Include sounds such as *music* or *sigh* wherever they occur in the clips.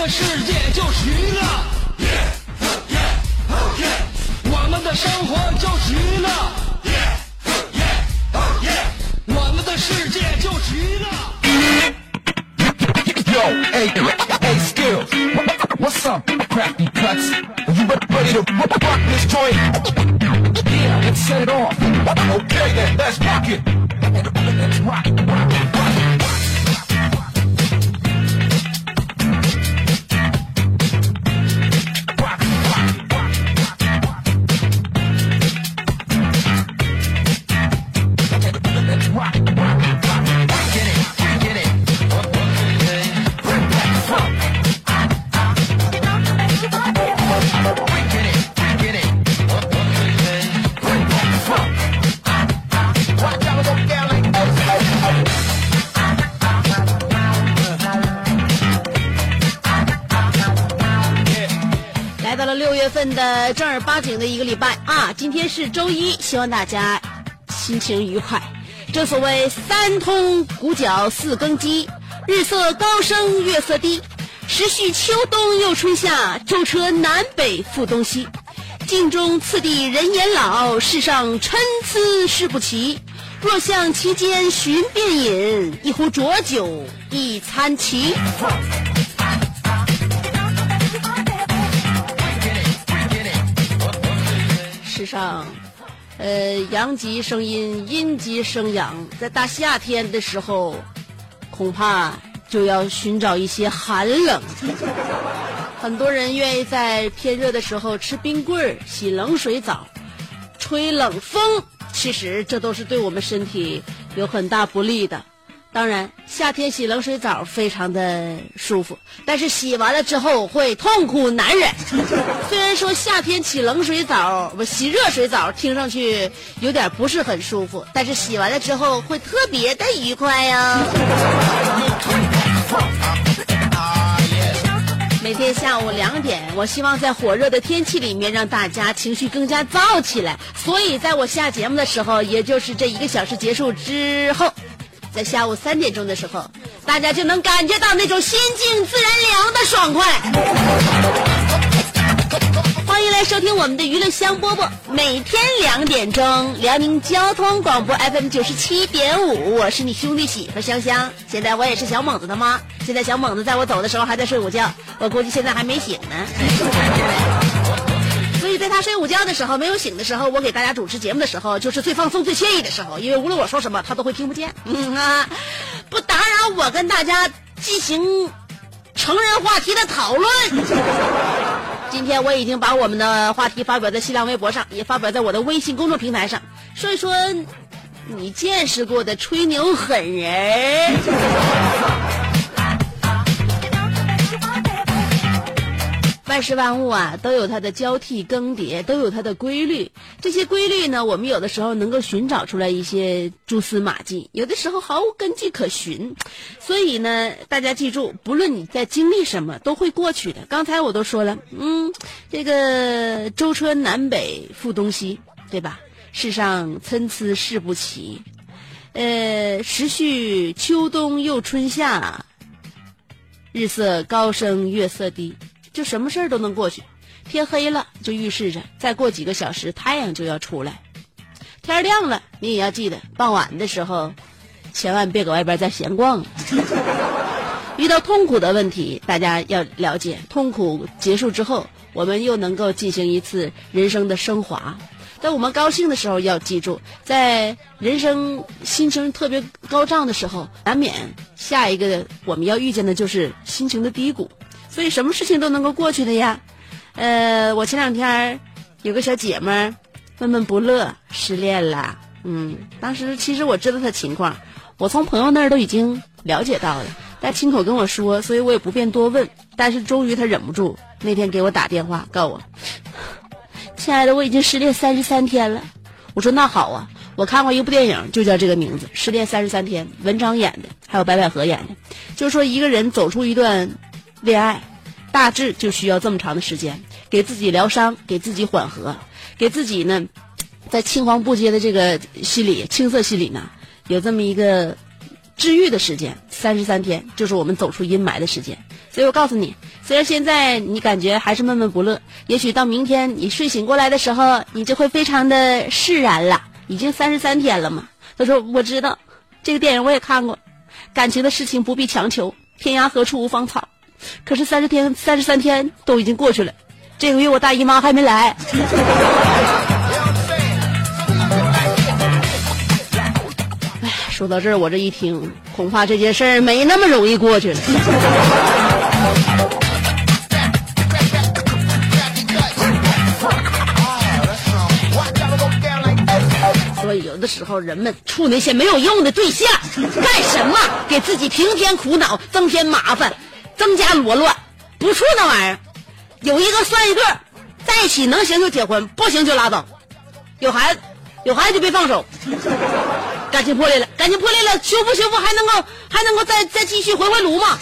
的世界就是娱乐，我们的生活就是娱乐，我们的世界就是娱乐。 Yo, hey, hey, skills. What's up, crappy cuts? You re- ready to rock rock this joint? Yeah, let's set it off. Okay then, let's rock it. Let's rock it, rock it, rock it. 份的正儿八经的一个礼拜啊，今天是周一，希望大家心情愉快。正所谓三通鼓角四更鸡，日色高升月色低，时序秋冬又春夏，舟车南北赴东西。镜中次第人言老，世上参差事不齐。若向其间寻便饮，一壶浊酒一餐齐。世上，呃，阳极生阴，阴极生阳，在大夏天的时候，恐怕就要寻找一些寒冷。*laughs* 很多人愿意在偏热的时候吃冰棍、洗冷水澡、吹冷风，其实这都是对我们身体有很大不利的。当然，夏天洗冷水澡非常的舒服，但是洗完了之后会痛苦难忍。*laughs* 虽然说夏天洗冷水澡不洗热水澡听上去有点不是很舒服，但是洗完了之后会特别的愉快呀、每天下午两点，我希望在火热的天气里面让大家情绪更加燥起来。所以在我下节目的时候，也就是这一个小时结束之后，在下午三点钟的时候，大家就能感觉到那种心静自然凉的爽快。欢迎来收听我们的娱乐香饽饽，每天两点钟，辽宁交通广播 FM 九十七点五，我是你兄弟媳妇香香。现在我也是小猛子的妈，现在小猛子在我走的时候还在睡午觉，我估计现在还没醒呢。在他睡午觉的时候，没有醒的时候，我给大家主持节目的时候，就是最放松、最惬意的时候，因为无论我说什么，他都会听不见。*laughs* 嗯啊，不打扰我跟大家进行成人话题的讨论。*laughs* 今天我已经把我们的话题发表在新浪微博上，也发表在我的微信公众平台上，说一说你见识过的吹牛狠人万事万物啊，都有它的交替更迭，都有它的规律。这些规律呢，我们有的时候能够寻找出来一些蛛丝马迹，有的时候毫无根据可循。所以呢，大家记住，不论你在经历什么，都会过去的。刚才我都说了，嗯，这个舟车南北赴东西，对吧？世上参差事不齐，呃，时序秋冬又春夏，日色高升月色低。就什么事儿都能过去。天黑了，就预示着再过几个小时太阳就要出来。天亮了，你也要记得傍晚的时候，千万别搁外边再闲逛了。*laughs* 遇到痛苦的问题，大家要了解，痛苦结束之后，我们又能够进行一次人生的升华。在我们高兴的时候，要记住，在人生心情特别高涨的时候，难免下一个我们要遇见的就是心情的低谷。所以什么事情都能够过去的呀。呃，我前两天有个小姐们闷闷不乐，失恋了。嗯，当时其实我知道她情况，我从朋友那儿都已经了解到了。她亲口跟我说，所以我也不便多问。但是终于她忍不住，那天给我打电话，告我：“亲爱的，我已经失恋三十三天了。”我说：“那好啊，我看过一部电影，就叫这个名字，《失恋三十三天》，文章演的，还有白百合演的。就说，一个人走出一段恋爱，大致就需要这么长的时间，给自己疗伤，给自己缓和，给自己呢，在青黄不接的这个心里、青涩心里呢，有这么一个。”治愈的时间三十三天，就是我们走出阴霾的时间。所以我告诉你，虽然现在你感觉还是闷闷不乐，也许到明天你睡醒过来的时候，你就会非常的释然了。已经三十三天了嘛。他说：“我知道，这个电影我也看过，感情的事情不必强求，天涯何处无芳草。可是三十天，三十三天都已经过去了，这个月我大姨妈还没来。*laughs* ”哎说到这儿，我这一听，恐怕这件事儿没那么容易过去了。*laughs* 所以，有的时候人们处那些没有用的对象，干什么？给自己平添苦恼，增添麻烦，增加罗乱。不处那玩意儿，有一个算一个，在一起能行就结婚，不行就拉倒。有孩子，有孩子就别放手。*laughs* 感情破裂了，感情破裂了，修复修复还能够还能够再再继续回回炉吗？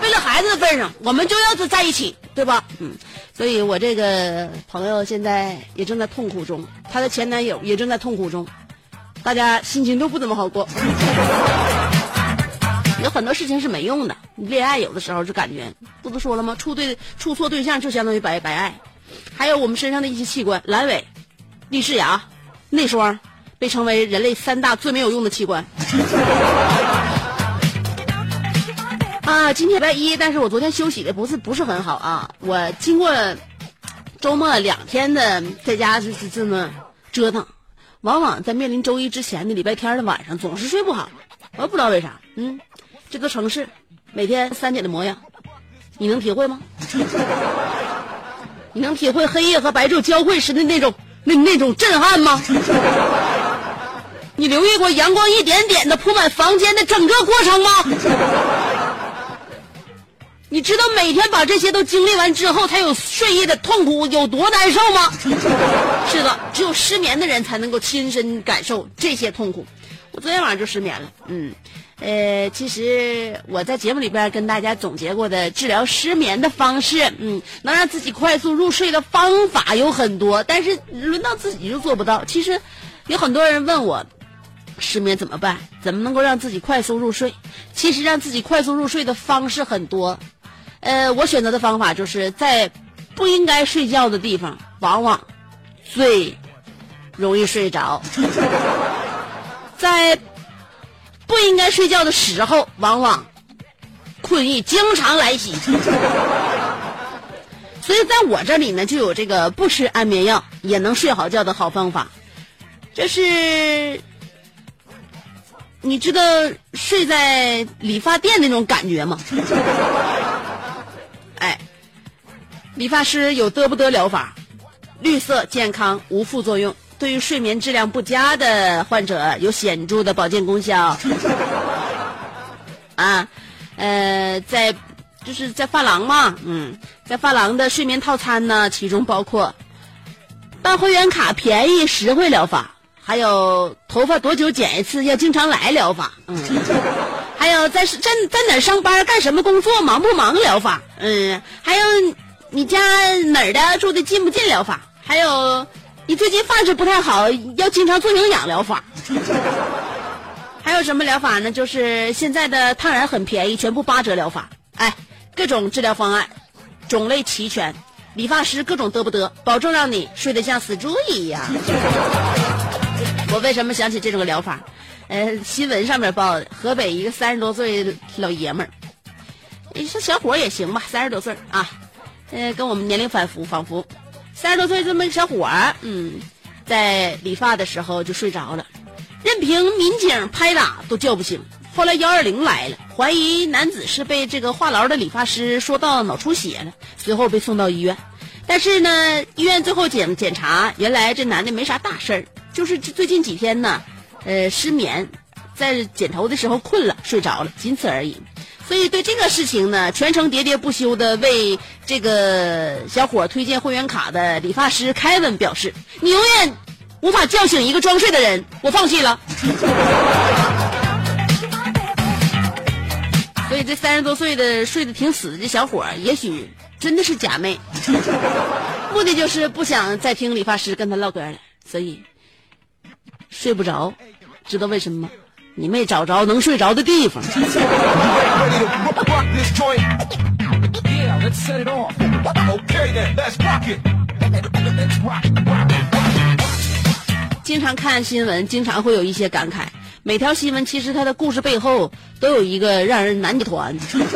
为了孩子的份上，我们就要在一起，对吧？嗯，所以我这个朋友现在也正在痛苦中，她的前男友也正在痛苦中，大家心情都不怎么好过。有很多事情是没用的，恋爱有的时候就感觉不都说了吗？处对处错对象就相当于白白爱。还有我们身上的一些器官，阑尾、立式牙、内双。被称为人类三大最没有用的器官。啊，今天礼拜一，但是我昨天休息的不是不是很好啊。我经过周末两天的在家就是这么折腾，往往在面临周一之前的礼拜天的晚上总是睡不好。我也不知道为啥。嗯，这个城市每天三点的模样，你能体会吗？*laughs* 你能体会黑夜和白昼交汇时的那种那那种震撼吗？*laughs* 你留意过阳光一点点的铺满房间的整个过程吗？你知道每天把这些都经历完之后，才有睡意的痛苦有多难受吗？*laughs* 是的，只有失眠的人才能够亲身感受这些痛苦。我昨天晚上就失眠了。嗯，呃，其实我在节目里边跟大家总结过的治疗失眠的方式，嗯，能让自己快速入睡的方法有很多，但是轮到自己就做不到。其实有很多人问我。失眠怎么办？怎么能够让自己快速入睡？其实让自己快速入睡的方式很多，呃，我选择的方法就是在不应该睡觉的地方，往往最容易睡着；*laughs* 在不应该睡觉的时候，往往困意经常来袭。所以在我这里呢，就有这个不吃安眠药也能睡好觉的好方法，这是。你知道睡在理发店那种感觉吗？哎，理发师有得不得疗法，绿色健康无副作用，对于睡眠质量不佳的患者有显著的保健功效。啊，呃，在就是在发廊嘛，嗯，在发廊的睡眠套餐呢，其中包括办会员卡便宜实惠疗法。还有头发多久剪一次？要经常来疗法。嗯，还有在在在哪上班干什么工作？忙不忙疗法？嗯，还有你家哪儿的住的近不近疗法？还有你最近饭食不太好，要经常做营养疗法。*laughs* 还有什么疗法呢？就是现在的烫染很便宜，全部八折疗法。哎，各种治疗方案，种类齐全，理发师各种得不得，保证让你睡得像死猪一样。*laughs* 我为什么想起这种疗法？呃，新闻上面报的，河北一个三十多岁老爷们儿，你说小伙也行吧，三十多岁啊，呃，跟我们年龄反复仿佛，三十多岁这么个小伙儿，嗯，在理发的时候就睡着了，任凭民警拍打都叫不醒。后来幺二零来了，怀疑男子是被这个话痨的理发师说到脑出血了，随后被送到医院。但是呢，医院最后检检查，原来这男的没啥大事儿。就是最近几天呢，呃，失眠，在剪头的时候困了，睡着了，仅此而已。所以对这个事情呢，全程喋喋不休的为这个小伙推荐会员卡的理发师凯文表示：“你永远无法叫醒一个装睡的人，我放弃了。”所以这三十多岁的睡得挺死的小伙，也许真的是假寐，目的就是不想再听理发师跟他唠嗑了，所以睡不着。知道为什么吗？你没找着能睡着的地方。*laughs* 经常看新闻，经常会有一些感慨。每条新闻其实它的故事背后都有一个让人难的团。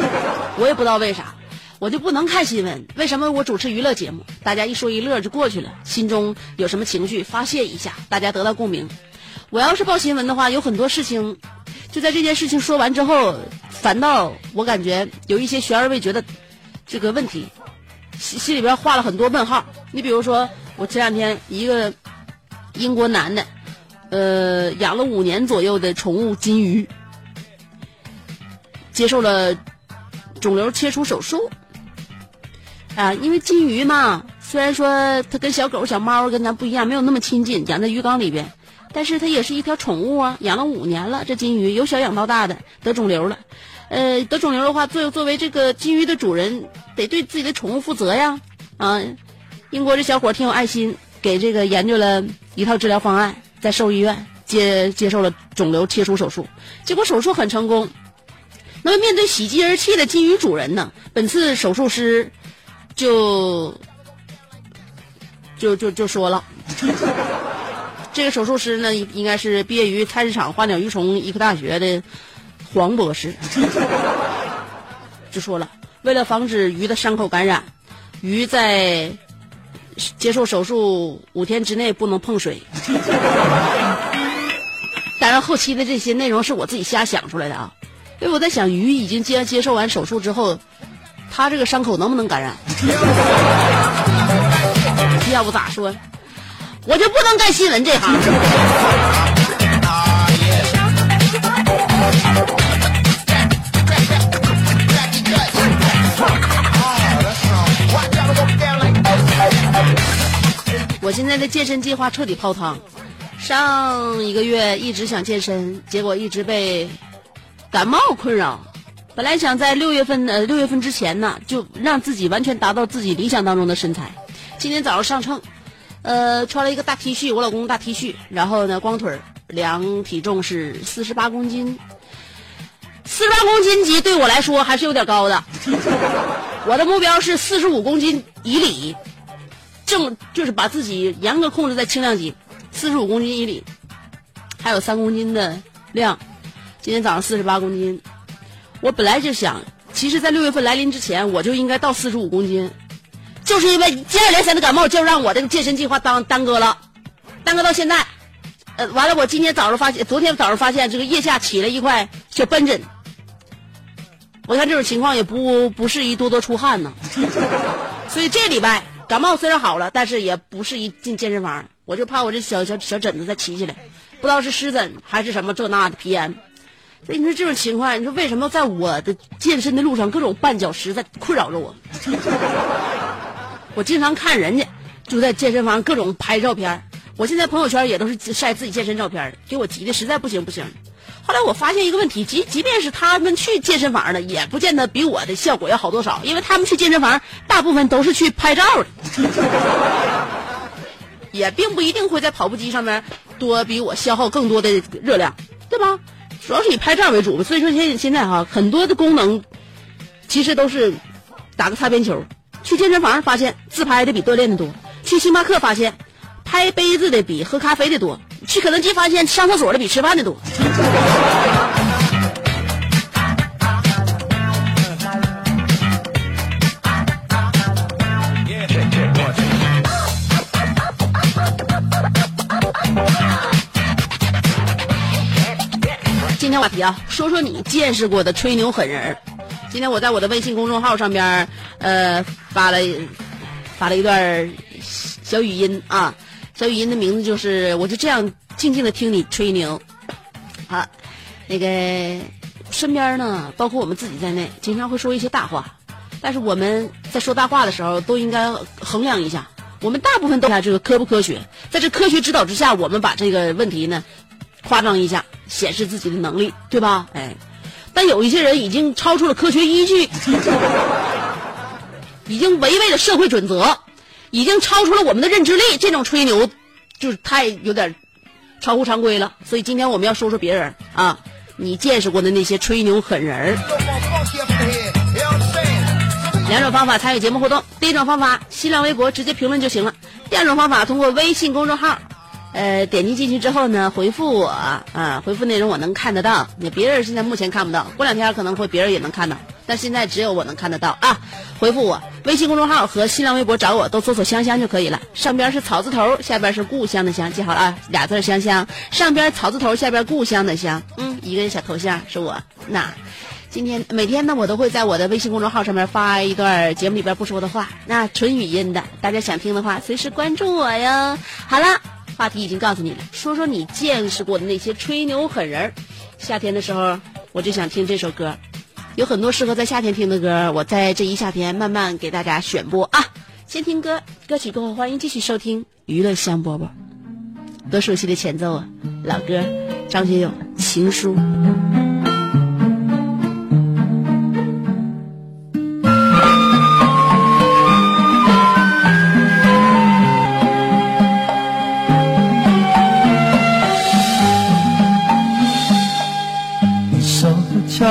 *laughs* 我也不知道为啥，我就不能看新闻。为什么我主持娱乐节目，大家一说一乐就过去了，心中有什么情绪发泄一下，大家得到共鸣。我要是报新闻的话，有很多事情，就在这件事情说完之后，反倒我感觉有一些悬而未决的这个问题，心心里边画了很多问号。你比如说，我前两天一个英国男的，呃，养了五年左右的宠物金鱼，接受了肿瘤切除手术。啊，因为金鱼嘛，虽然说它跟小狗、小猫跟咱不一样，没有那么亲近，养在鱼缸里边，但是它也是一条宠物啊，养了五年了，这金鱼由小养到大的，得肿瘤了。呃，得肿瘤的话，作作为这个金鱼的主人，得对自己的宠物负责呀。啊，英国这小伙挺有爱心，给这个研究了一套治疗方案，在兽医院接接受了肿瘤切除手术，结果手术很成功。那么面对喜极而泣的金鱼主人呢，本次手术师就就就就说了，这个手术师呢应该是毕业于菜市场花鸟鱼虫医科大学的黄博士，就说了，为了防止鱼的伤口感染，鱼在接受手术五天之内不能碰水。当然，后期的这些内容是我自己瞎想出来的啊，因为我在想，鱼已经接接受完手术之后，它这个伤口能不能感染？*laughs* 要不咋说，我就不能干新闻这行。我现在的健身计划彻底泡汤。上一个月一直想健身，结果一直被感冒困扰。本来想在六月份呃六月份之前呢，就让自己完全达到自己理想当中的身材。今天早上上秤，呃，穿了一个大 T 恤，我老公大 T 恤，然后呢光腿儿量体重是四十八公斤，四十八公斤级对我来说还是有点高的。我的目标是四十五公斤以里，正就是把自己严格控制在轻量级，四十五公斤以里，还有三公斤的量。今天早上四十八公斤，我本来就想，其实，在六月份来临之前，我就应该到四十五公斤，就是因为接二连三的感冒，就让我这个健身计划耽耽搁了，耽搁到现在。呃，完了，我今天早上发现，昨天早上发现这个腋下起了一块小斑疹。我看这种情况也不不适宜多多出汗呢，*laughs* 所以这礼拜感冒虽然好了，但是也不适宜进健身房，我就怕我这小小小疹子再起起来，不知道是湿疹还是什么这那的皮炎。所以你说这种情况，你说为什么在我的健身的路上各种绊脚石在困扰着我？我经常看人家就在健身房各种拍照片，我现在朋友圈也都是晒自己健身照片，给我急的实在不行不行。后来我发现一个问题，即即便是他们去健身房的，也不见得比我的效果要好多少，因为他们去健身房大部分都是去拍照的，也并不一定会在跑步机上面多比我消耗更多的热量，对吧？主要是以拍照为主，所以说现现在哈很多的功能其实都是打个擦边球。去健身房发现自拍的比锻炼的多，去星巴克发现拍杯子的比喝咖啡的多，去肯德基发现上厕所的比吃饭的多。今天话题啊，说说你见识过的吹牛狠人。今天我在我的微信公众号上边，呃，发了发了一段小语音啊，小语音的名字就是我就这样静静的听你吹牛。好，那个身边呢，包括我们自己在内，经常会说一些大话，但是我们在说大话的时候，都应该衡量一下。我们大部分都看这个科不科学，在这科学指导之下，我们把这个问题呢夸张一下，显示自己的能力，对吧？哎，但有一些人已经超出了科学依据，已经违背了社会准则，已经超出了我们的认知力，这种吹牛就是太有点超乎常规了。所以今天我们要说说别人啊，你见识过的那些吹牛狠人儿。两种方法参与节目互动，第一种方法，新浪微博直接评论就行了；第二种方法，通过微信公众号，呃，点击进去之后呢，回复我啊，回复内容我能看得到，你别人现在目前看不到，过两天可能会别人也能看到，但现在只有我能看得到啊！回复我，微信公众号和新浪微博找我都搜索“香香”就可以了，上边是草字头，下边是故乡的乡，记好了啊，俩字香香，上边草字头，下边故乡的乡，嗯，一个小头像是我，那。今天每天呢，我都会在我的微信公众号上面发一段节目里边不说的话，那纯语音的，大家想听的话，随时关注我哟。好了，话题已经告诉你了，说说你见识过的那些吹牛狠人。夏天的时候，我就想听这首歌，有很多适合在夏天听的歌，我在这一夏天慢慢给大家选播啊。先听歌，歌曲过后欢迎继续收听娱乐香饽饽，多熟悉的前奏啊，老歌，张学友《情书》。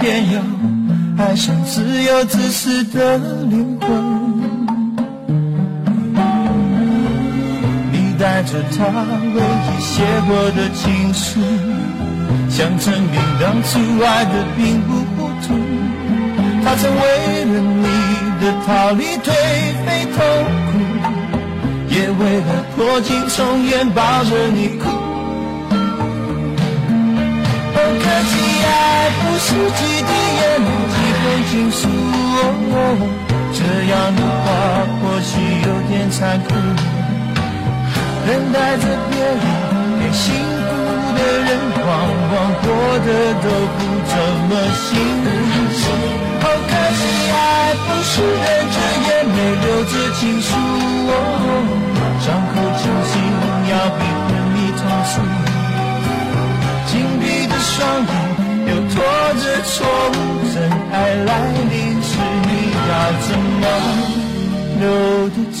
的人，偏偏又爱上自由自私的灵魂。你带着他唯一写过的情书，想证明当初爱的并不糊涂。他曾为了你的逃离颓废痛苦，也为了破镜重圆抱着你哭。可惜爱不是几滴眼泪，几封情书。这样的话或许有点残酷。等待着别人给幸福的人，往往过得都不怎么幸福。哦，可惜爱不是忍着眼泪留着情书，伤口清醒要比昏迷痛楚。双眼，又拖着错误，真爱来临时，你要怎么留得住？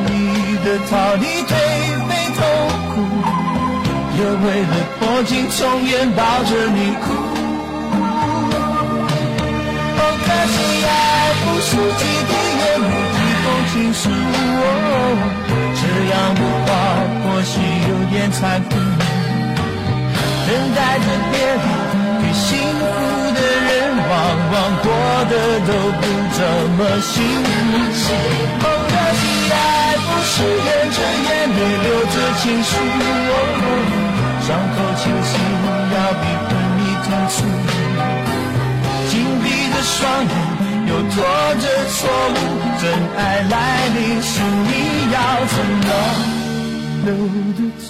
的逃离颓废痛苦，也为了破镜重圆抱着你哭。哦，可惜爱不是几滴眼泪，几封情书。这样的话或许有点残酷。等待着别人幸福的人，往往过得都不怎么幸福。哦，可惜爱不是忍着眼泪流着情书，伤口清醒要比昏迷痛楚。紧闭的双眼，又拖着错误，真爱来临时，你要怎么留得住。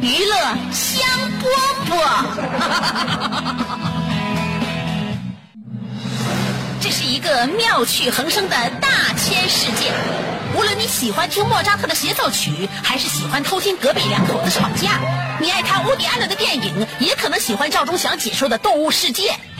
娱乐香饽饽。*laughs* 这是一个妙趣横生的大千世界。无论你喜欢听莫扎特的协奏曲，还是喜欢偷听隔壁两口子吵架，你爱看乌迪安伦的电影，也可能喜欢赵忠祥解说的《动物世界》。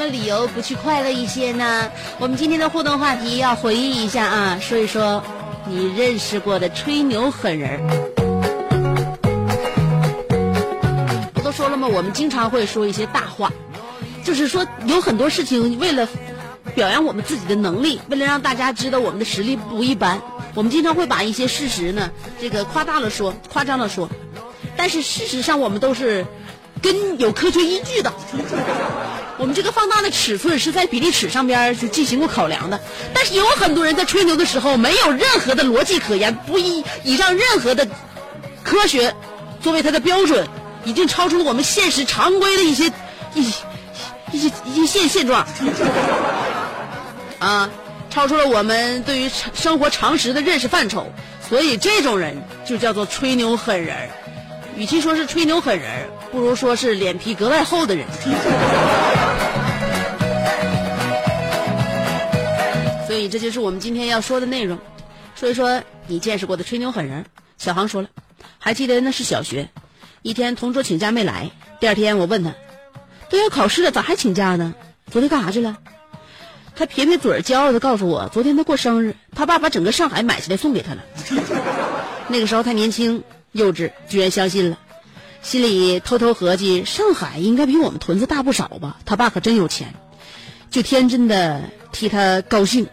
么理由不去快乐一些呢？我们今天的互动话题要回忆一下啊，说一说你认识过的吹牛狠人。不都说了吗？我们经常会说一些大话，就是说有很多事情为了表扬我们自己的能力，为了让大家知道我们的实力不一般，我们经常会把一些事实呢，这个夸大了说，夸张了说，但是事实上我们都是跟有科学依据的。我们这个放大的尺寸是在比例尺上边就进行过考量的，但是有很多人在吹牛的时候没有任何的逻辑可言，不以以上任何的科学作为它的标准，已经超出了我们现实常规的一些一些一些一些现现状。啊，超出了我们对于生活常识的认识范畴，所以这种人就叫做吹牛狠人儿。与其说是吹牛狠人儿，不如说是脸皮格外厚的人。所以这就是我们今天要说的内容，说一说你见识过的吹牛狠人。小航说了，还记得那是小学，一天同桌请假没来，第二天我问他，都要考试了咋还请假呢？昨天干啥去了？他撇撇嘴，骄傲的告诉我，昨天他过生日，他爸把整个上海买下来送给他了。*laughs* 那个时候他年轻幼稚，居然相信了，心里偷偷合计，上海应该比我们屯子大不少吧？他爸可真有钱，就天真的替他高兴，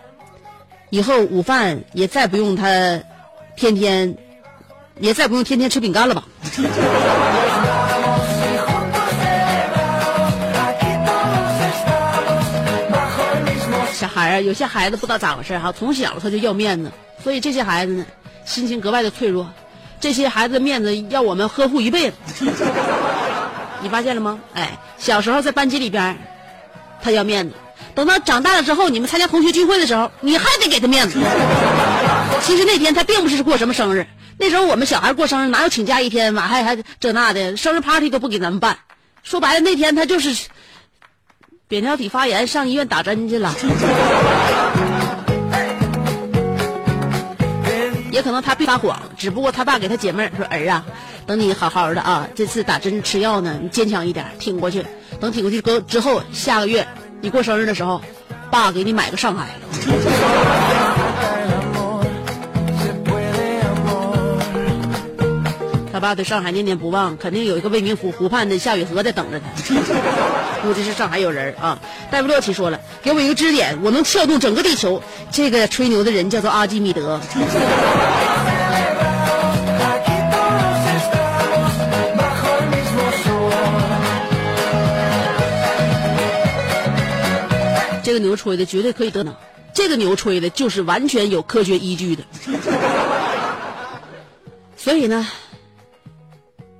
以后午饭也再不用他天天，也再不用天天吃饼干了吧？小孩儿啊，有些孩子不知道咋回事哈，从小他就要面子，所以这些孩子呢，心情格外的脆弱。这些孩子的面子要我们呵护一辈子。你发现了吗？哎，小时候在班级里边，他要面子，等到长大了之后，你们参加同学聚会的时候，你还得给他面子。其实那天他并不是过什么生日，那时候我们小孩过生日哪有请假一天嘛，还还这那的，生日 party 都不给咱们办。说白了，那天他就是扁桃体发炎，上医院打针去了。也可能他别撒谎，只不过他爸给他解闷说：“儿啊，等你好好的啊，这次打针吃药呢，你坚强一点，挺过去。等挺过去之后，下个月你过生日的时候，爸给你买个上海。*laughs* ”他爸对上海念念不忘，肯定有一个未名湖湖畔的夏雨荷在等着他。*laughs* 估计是上海有人啊。戴夫洛奇说了，给我一个支点，我能撬动整个地球。这个吹牛的人叫做阿基米德。个牛吹的绝对可以得脑，这个牛吹的就是完全有科学依据的。*laughs* 所以呢，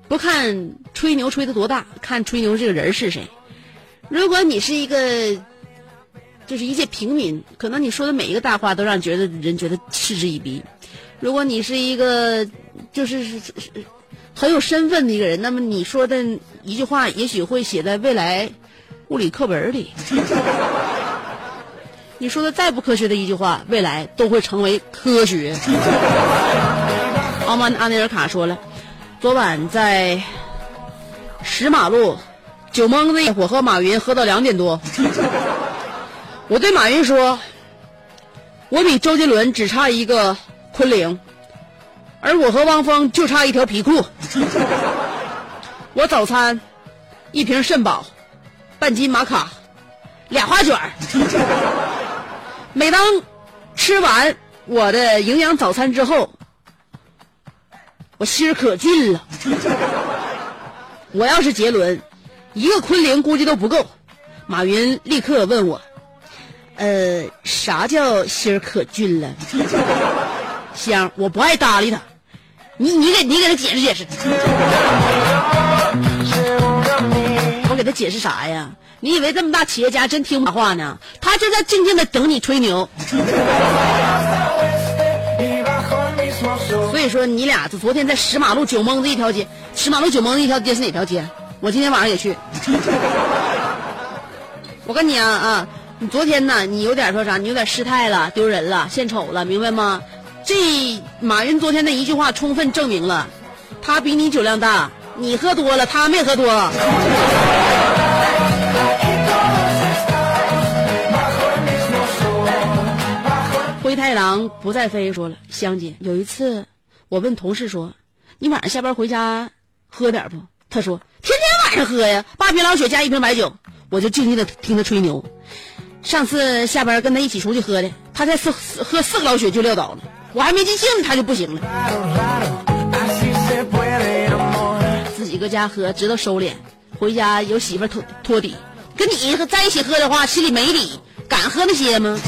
不看吹牛吹的多大，看吹牛这个人是谁。如果你是一个，就是一介平民，可能你说的每一个大话都让觉得人觉得嗤之以鼻。如果你是一个，就是很有身份的一个人，那么你说的一句话，也许会写在未来物理课本里。你说的再不科学的一句话，未来都会成为科学。*laughs* 奥曼阿内尔卡说了，昨晚在石马路酒蒙子，我和马云喝到两点多。*laughs* 我对马云说：“我比周杰伦只差一个昆凌，而我和汪峰就差一条皮裤。*laughs* 我早餐一瓶肾宝，半斤玛卡，俩花卷儿。每当吃完我的营养早餐之后，我心儿可俊了。我要是杰伦，一个昆凌估计都不够。马云立刻问我：“呃，啥叫心儿可俊了？”香，我不爱搭理他。你你给你给他解释解释。给他解释啥呀？你以为这么大企业家真听不话呢？他就在静静的等你吹牛。所以说，你俩就昨天在石马路九蒙子一条街，石马路九蒙子一条街是哪条街？我今天晚上也去。我跟你啊啊，你昨天呢，你有点说啥？你有点失态了，丢人了，献丑了，明白吗？这马云昨天的一句话，充分证明了，他比你酒量大，你喝多了，他没喝多。灰太狼不再飞说了，香姐，有一次我问同事说，你晚上下班回家喝点不？他说天天晚上喝呀，八瓶老雪加一瓶白酒。我就静静的听他吹牛。上次下班跟他一起出去喝的，他才四喝四个老雪就撂倒了，我还没尽兴，他就不行了。搁家喝，知道收敛，回家有媳妇托托底。跟你在一起喝的话，心里没底，敢喝那些吗？*laughs*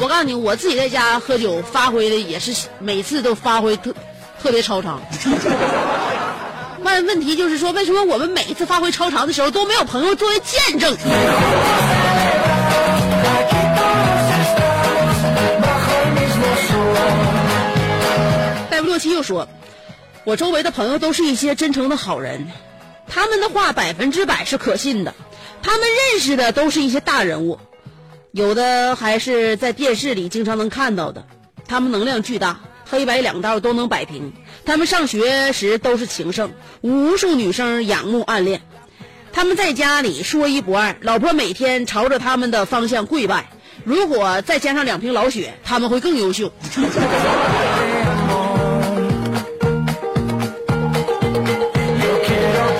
我告诉你，我自己在家喝酒发挥的也是每次都发挥特特别超常。*laughs* 问问题就是说，为什么我们每一次发挥超常的时候都没有朋友作为见证？洛奇又说：“我周围的朋友都是一些真诚的好人，他们的话百分之百是可信的。他们认识的都是一些大人物，有的还是在电视里经常能看到的。他们能量巨大，黑白两道都能摆平。他们上学时都是情圣，无数女生仰慕暗恋。他们在家里说一不二，老婆每天朝着他们的方向跪拜。如果再加上两瓶老雪，他们会更优秀。” *laughs*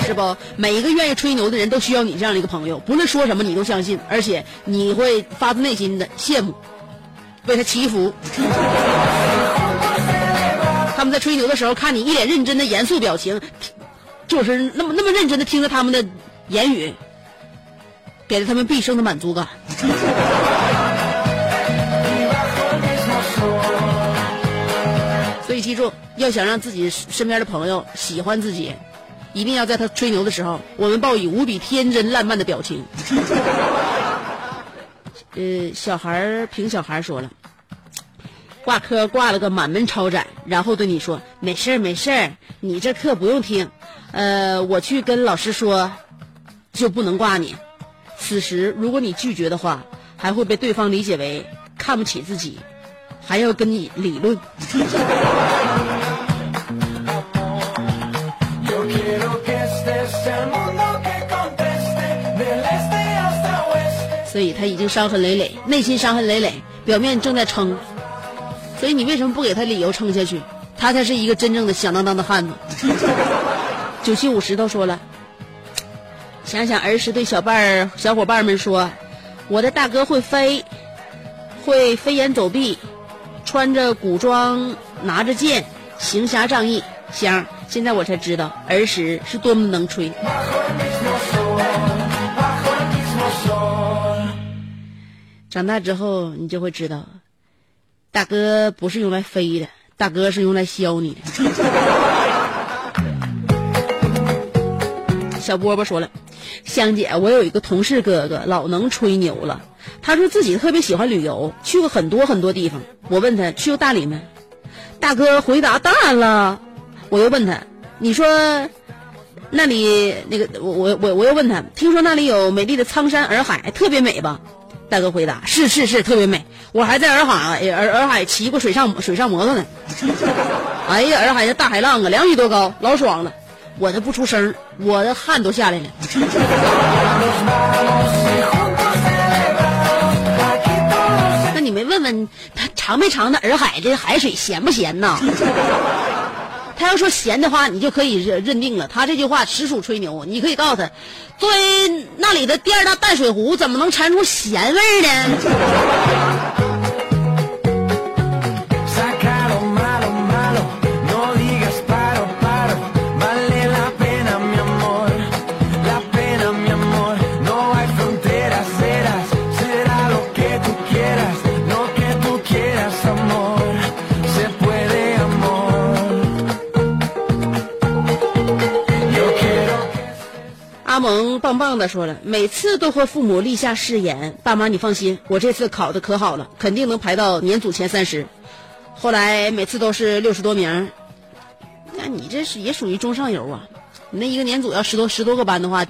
是不？每一个愿意吹牛的人都需要你这样的一个朋友，不论说什么你都相信，而且你会发自内心的羡慕，为他祈福。他们在吹牛的时候，看你一脸认真的严肃表情，就是那么那么认真的听着他们的言语，给了他们毕生的满足感。所以记住，要想让自己身边的朋友喜欢自己。一定要在他吹牛的时候，我们报以无比天真烂漫的表情。*laughs* 呃，小孩儿凭小孩儿说了，挂科挂了个满门抄斩，然后对你说没事儿没事儿，你这课不用听，呃，我去跟老师说，就不能挂你。此时如果你拒绝的话，还会被对方理解为看不起自己，还要跟你理论。*laughs* 所以他已经伤痕累累，内心伤痕累累，表面正在撑。所以你为什么不给他理由撑下去？他才是一个真正的响当当的汉子。*laughs* 九七五石头说了，想想儿时对小伴儿、小伙伴们说，我的大哥会飞，会飞檐走壁，穿着古装，拿着剑，行侠仗义。香，现在我才知道儿时是多么能吹。长大之后，你就会知道，大哥不是用来飞的，大哥是用来削你的。小波波说了，香姐，我有一个同事哥哥，老能吹牛了。他说自己特别喜欢旅游，去过很多很多地方。我问他去过大理没？大哥回答当然了。我又问他，你说那里那个我我我我又问他，听说那里有美丽的苍山洱海，特别美吧？大哥回答是是是特别美，我还在洱海洱洱海骑过水上水上摩托呢。哎呀，洱海的大海浪啊，两米多高，老爽了。我这不出声，我的汗都下来了。那你没问问他尝没尝那洱海的海水咸不咸呐？他要说咸的话，你就可以认定了，他这句话实属吹牛。你可以告诉他，作为那里的第二大淡水湖，怎么能尝出咸味呢？萌棒棒的说了，每次都和父母立下誓言，爸妈你放心，我这次考的可好了，肯定能排到年组前三十。后来每次都是六十多名，那你这是也属于中上游啊。你那一个年组要十多十多个班的话，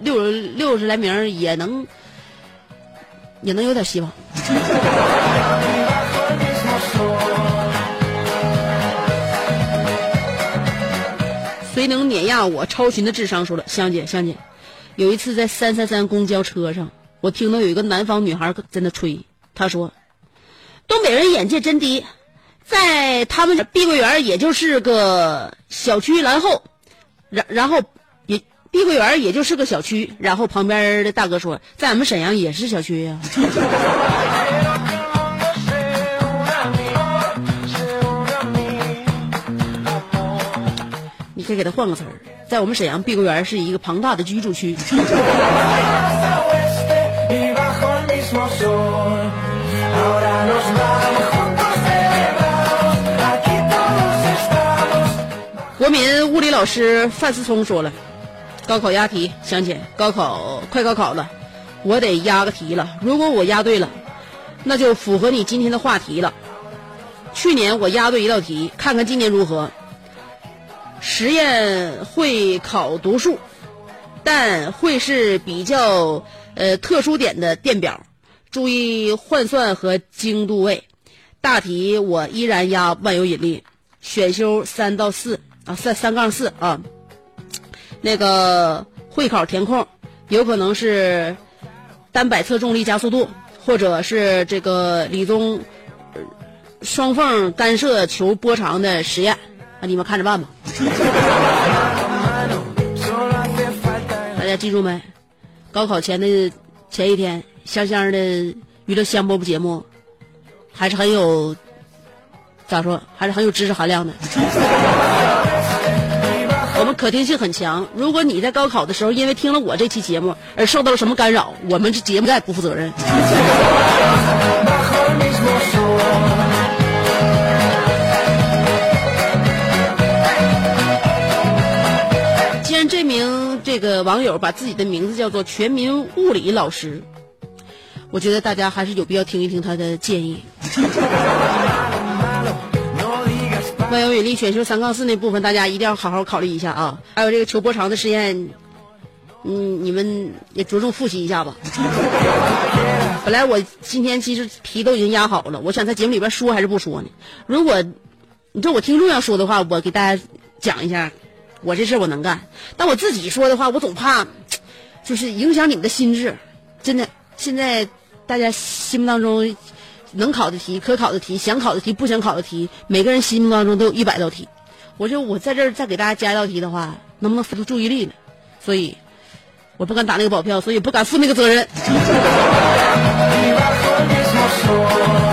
六六十来名也能也能有点希望。*laughs* 谁能碾压我超群的智商？说了，香姐，香姐，有一次在三三三公交车上，我听到有一个南方女孩在那吹，她说：“东北人眼界真低，在他们碧桂园也就是个小区，然后，然然后也碧桂园也就是个小区，然后旁边的大哥说，在俺们沈阳也是小区呀、可以给他换个词儿，在我们沈阳碧桂园是一个庞大的居住区。*laughs* 国民物理老师范思聪说了，高考押题，香姐，高考快高考了，我得押个题了。如果我押对了，那就符合你今天的话题了。去年我押对一道题，看看今年如何。实验会考读数，但会是比较呃特殊点的电表，注意换算和精度位。大题我依然压万有引力，选修三到四啊，三三杠四啊。那个会考填空有可能是单摆测重力加速度，或者是这个理综双缝干涉球波长的实验，啊，你们看着办吧。*laughs* 大家记住没？高考前的前一天，香香的娱乐香饽饽节目还是很有咋说，还是很有知识含量的。*laughs* 我们可听性很强。如果你在高考的时候因为听了我这期节目而受到了什么干扰，我们这节目再不负责任。*laughs* 这名这个网友把自己的名字叫做全民物理老师，我觉得大家还是有必要听一听他的建议。*laughs* 万有引力选修三杠四那部分，大家一定要好好考虑一下啊！还有这个求波长的实验，嗯，你们也着重复习一下吧。本来我今天其实题都已经压好了，我想在节目里边说还是不说呢？如果你说我听众要说的话，我给大家讲一下，我这事儿我能干。但我自己说的话，我总怕就是影响你们的心智。真的，现在大家心目当中能考的题、可考的题、想考的题、不想考的题，每个人心目当中都有一百道题。我就我在这儿再给大家加一道题的话，能不能分出注意力呢？所以我不敢打那个保票，所以不敢负那个责任。*laughs*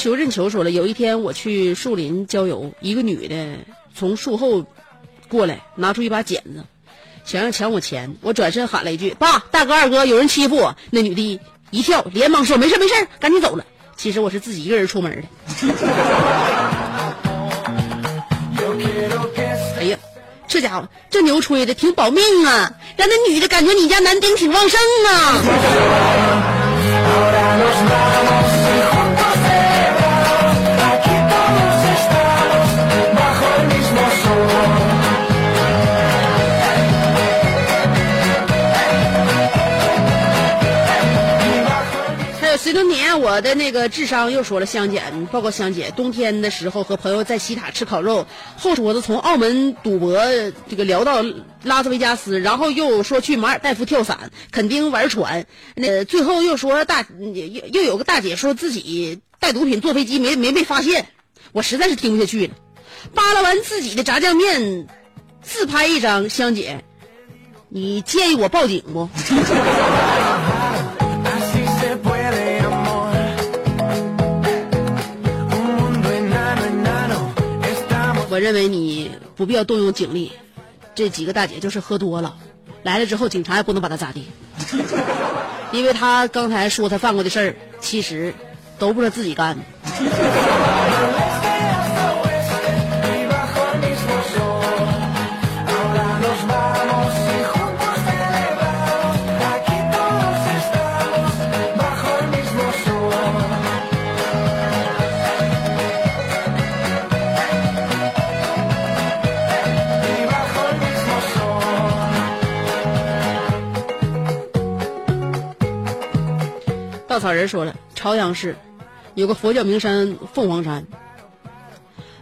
求认求说了，有一天我去树林郊游，一个女的从树后过来，拿出一把剪子，想要抢我钱。我转身喊了一句：“爸，大哥，二哥，有人欺负我！”那女的一跳，连忙说：“没事没事，赶紧走了。”其实我是自己一个人出门的。哎呀，这家伙这牛吹的挺保命啊，让那女的感觉你家男丁挺旺盛啊。随着年，我的那个智商又说了，香姐，你报告香姐，冬天的时候和朋友在西塔吃烤肉，后说的从澳门赌博这个聊到拉斯维加斯，然后又说去马尔代夫跳伞，垦丁玩船，那最后又说大又又有个大姐说自己带毒品坐飞机没没被发现，我实在是听不下去了，扒拉完自己的炸酱面，自拍一张，香姐，你建议我报警不？*laughs* 我认为你不必要动用警力，这几个大姐就是喝多了，来了之后警察也不能把她咋地，*laughs* 因为她刚才说她犯过的事儿，其实都不是自己干的。*laughs* 稻草人说了，朝阳市有个佛教名山凤凰山。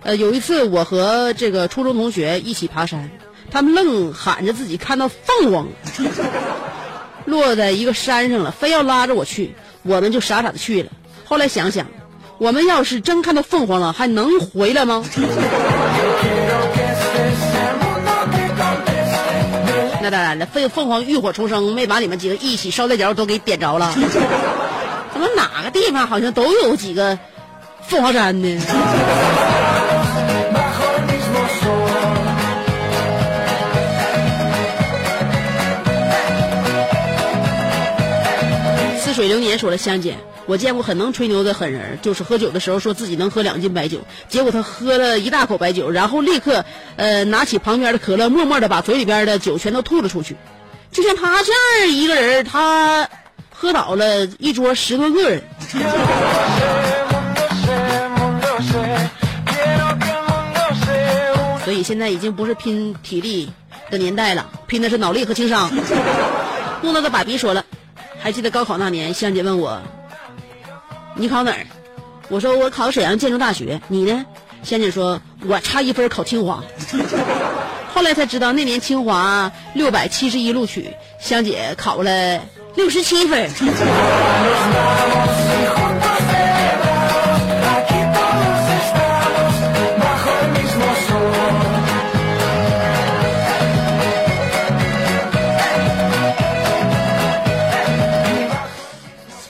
呃，有一次我和这个初中同学一起爬山，他们愣喊着自己看到凤凰 *laughs* 落在一个山上了，非要拉着我去，我们就傻傻的去了。后来想想，我们要是真看到凤凰了，还能回来吗？*laughs* 那当然了，凤凤凰浴火重生，没把你们几个一起捎带脚都给点着了。怎么哪个地方好像都有几个凤凰山呢. *laughs* 似水流年说了，香姐，我见过很能吹牛的狠人，就是喝酒的时候说自己能喝两斤白酒，结果他喝了一大口白酒，然后立刻呃拿起旁边的可乐，默默的把嘴里边的酒全都吐了出去。就像他这样一个人，他喝倒了一桌十多个人。所以现在已经不是拼体力的年代了，拼的是脑力和情商。木讷的爸比说了，还记得高考那年，香姐问我，你考哪儿？我说我考沈阳建筑大学，你呢？香姐说，我差一分考清华。*laughs* 后来才知道，那年清华六百七十一录取，香姐考了六十七分。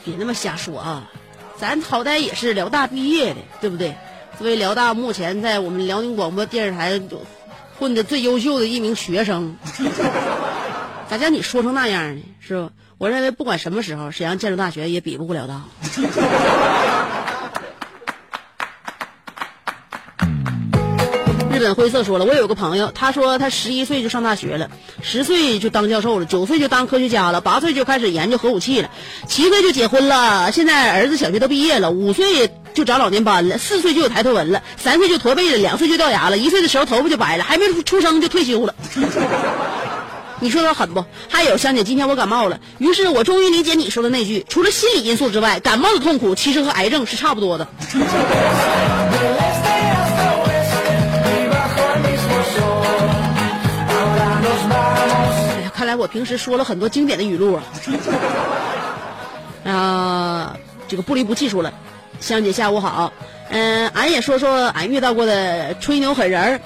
别那么瞎说啊！咱好歹也是辽大毕业的，对不对？作为辽大目前在我们辽宁广播电视台混的最优秀的一名学生，*laughs* 咋叫你说成那样呢？是吧？我认为不管什么时候，沈阳建筑大学也比不过辽大。日本灰色说了，我有个朋友，他说他十一岁就上大学了，十岁就当教授了，九岁就当科学家了，八岁就开始研究核武器了，七岁就结婚了，现在儿子小学都毕业了，五岁就长老年斑了，四岁就有抬头纹了，三岁就驼背了，两岁就掉牙了，一岁的时候头发就白了，还没出生就退休了。你说他狠不？还有香姐，今天我感冒了，于是我终于理解你说的那句，除了心理因素之外，感冒的痛苦其实和癌症是差不多的。哎呀，看来我平时说了很多经典的语录啊。啊，*laughs* 这个不离不弃说了，香姐下午好，嗯、俺也说说俺遇到过的吹牛狠人儿。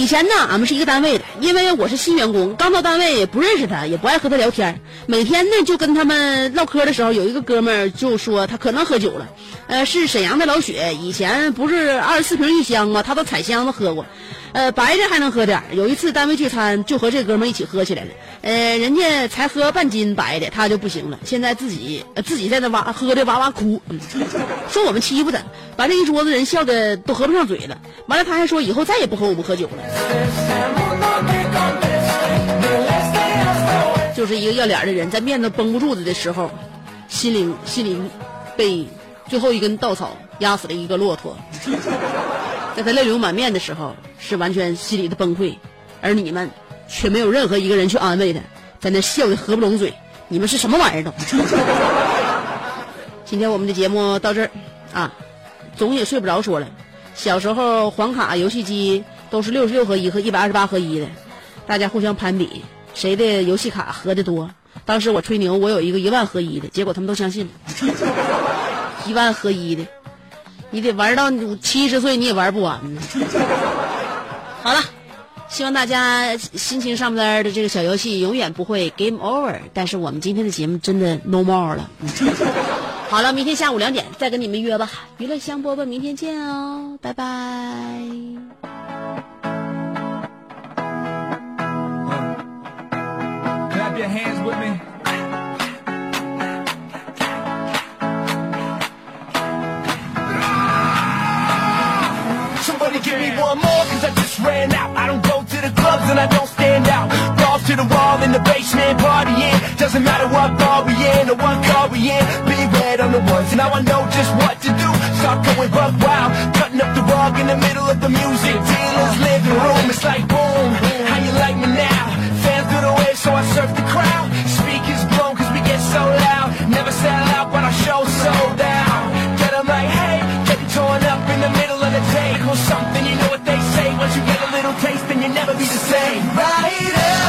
以前呢，俺们是一个单位的，因为我是新员工，刚到单位也不认识他，也不爱和他聊天。每天呢，就跟他们唠嗑的时候，有一个哥们就说他可能喝酒了，呃，是沈阳的老雪，以前不是二十四瓶一箱吗？他都踩箱子喝过，呃，白的还能喝点。有一次单位聚餐，就和这哥们一起喝起来了，呃，人家才喝半斤白的，他就不行了，现在自己、呃、自己在那哇喝的哇哇哭，嗯 *laughs* 说我们欺负他，把这一桌子人笑的都合不上嘴了。完了，他还说以后再也不和我们喝酒了。就是一个要脸的人，在面子绷不住的的时候，心里心里被最后一根稻草压死了一个骆驼。在他泪流满面的时候，是完全心里的崩溃，而你们却没有任何一个人去安慰他，在那笑的合不拢嘴。你们是什么玩意儿都？*laughs* 今天我们的节目到这儿啊，总也睡不着。说了，小时候黄卡游戏机都是六十六合一和一百二十八合一的，大家互相攀比，谁的游戏卡合的多。当时我吹牛，我有一个一万合一的，结果他们都相信了。*laughs* 一万合一的，你得玩到七十岁，你也玩不完呢。*laughs* 好了，希望大家心情上边的这个小游戏永远不会 game over。但是我们今天的节目真的 no more 了。好了，明天下午两点再跟你们约吧。娱乐香饽饽，明天见哦，拜拜。Clap your hands with me. Give me one more, cause I just ran out. I don't go to the clubs and I don't stand out. Balls to the wall in the basement, partying. Doesn't matter what bar we in or what car we in. Red on the ones, now I know just what to do. Start going buck wild, cutting up the rug in the middle of the music dealer's living room. It's like boom, how you like me now? Fans do the wave, so I surf the crowd. Speakers blown cause we get so loud. Never sell out, but our show sold out. Taste, then you'll never be the same. Right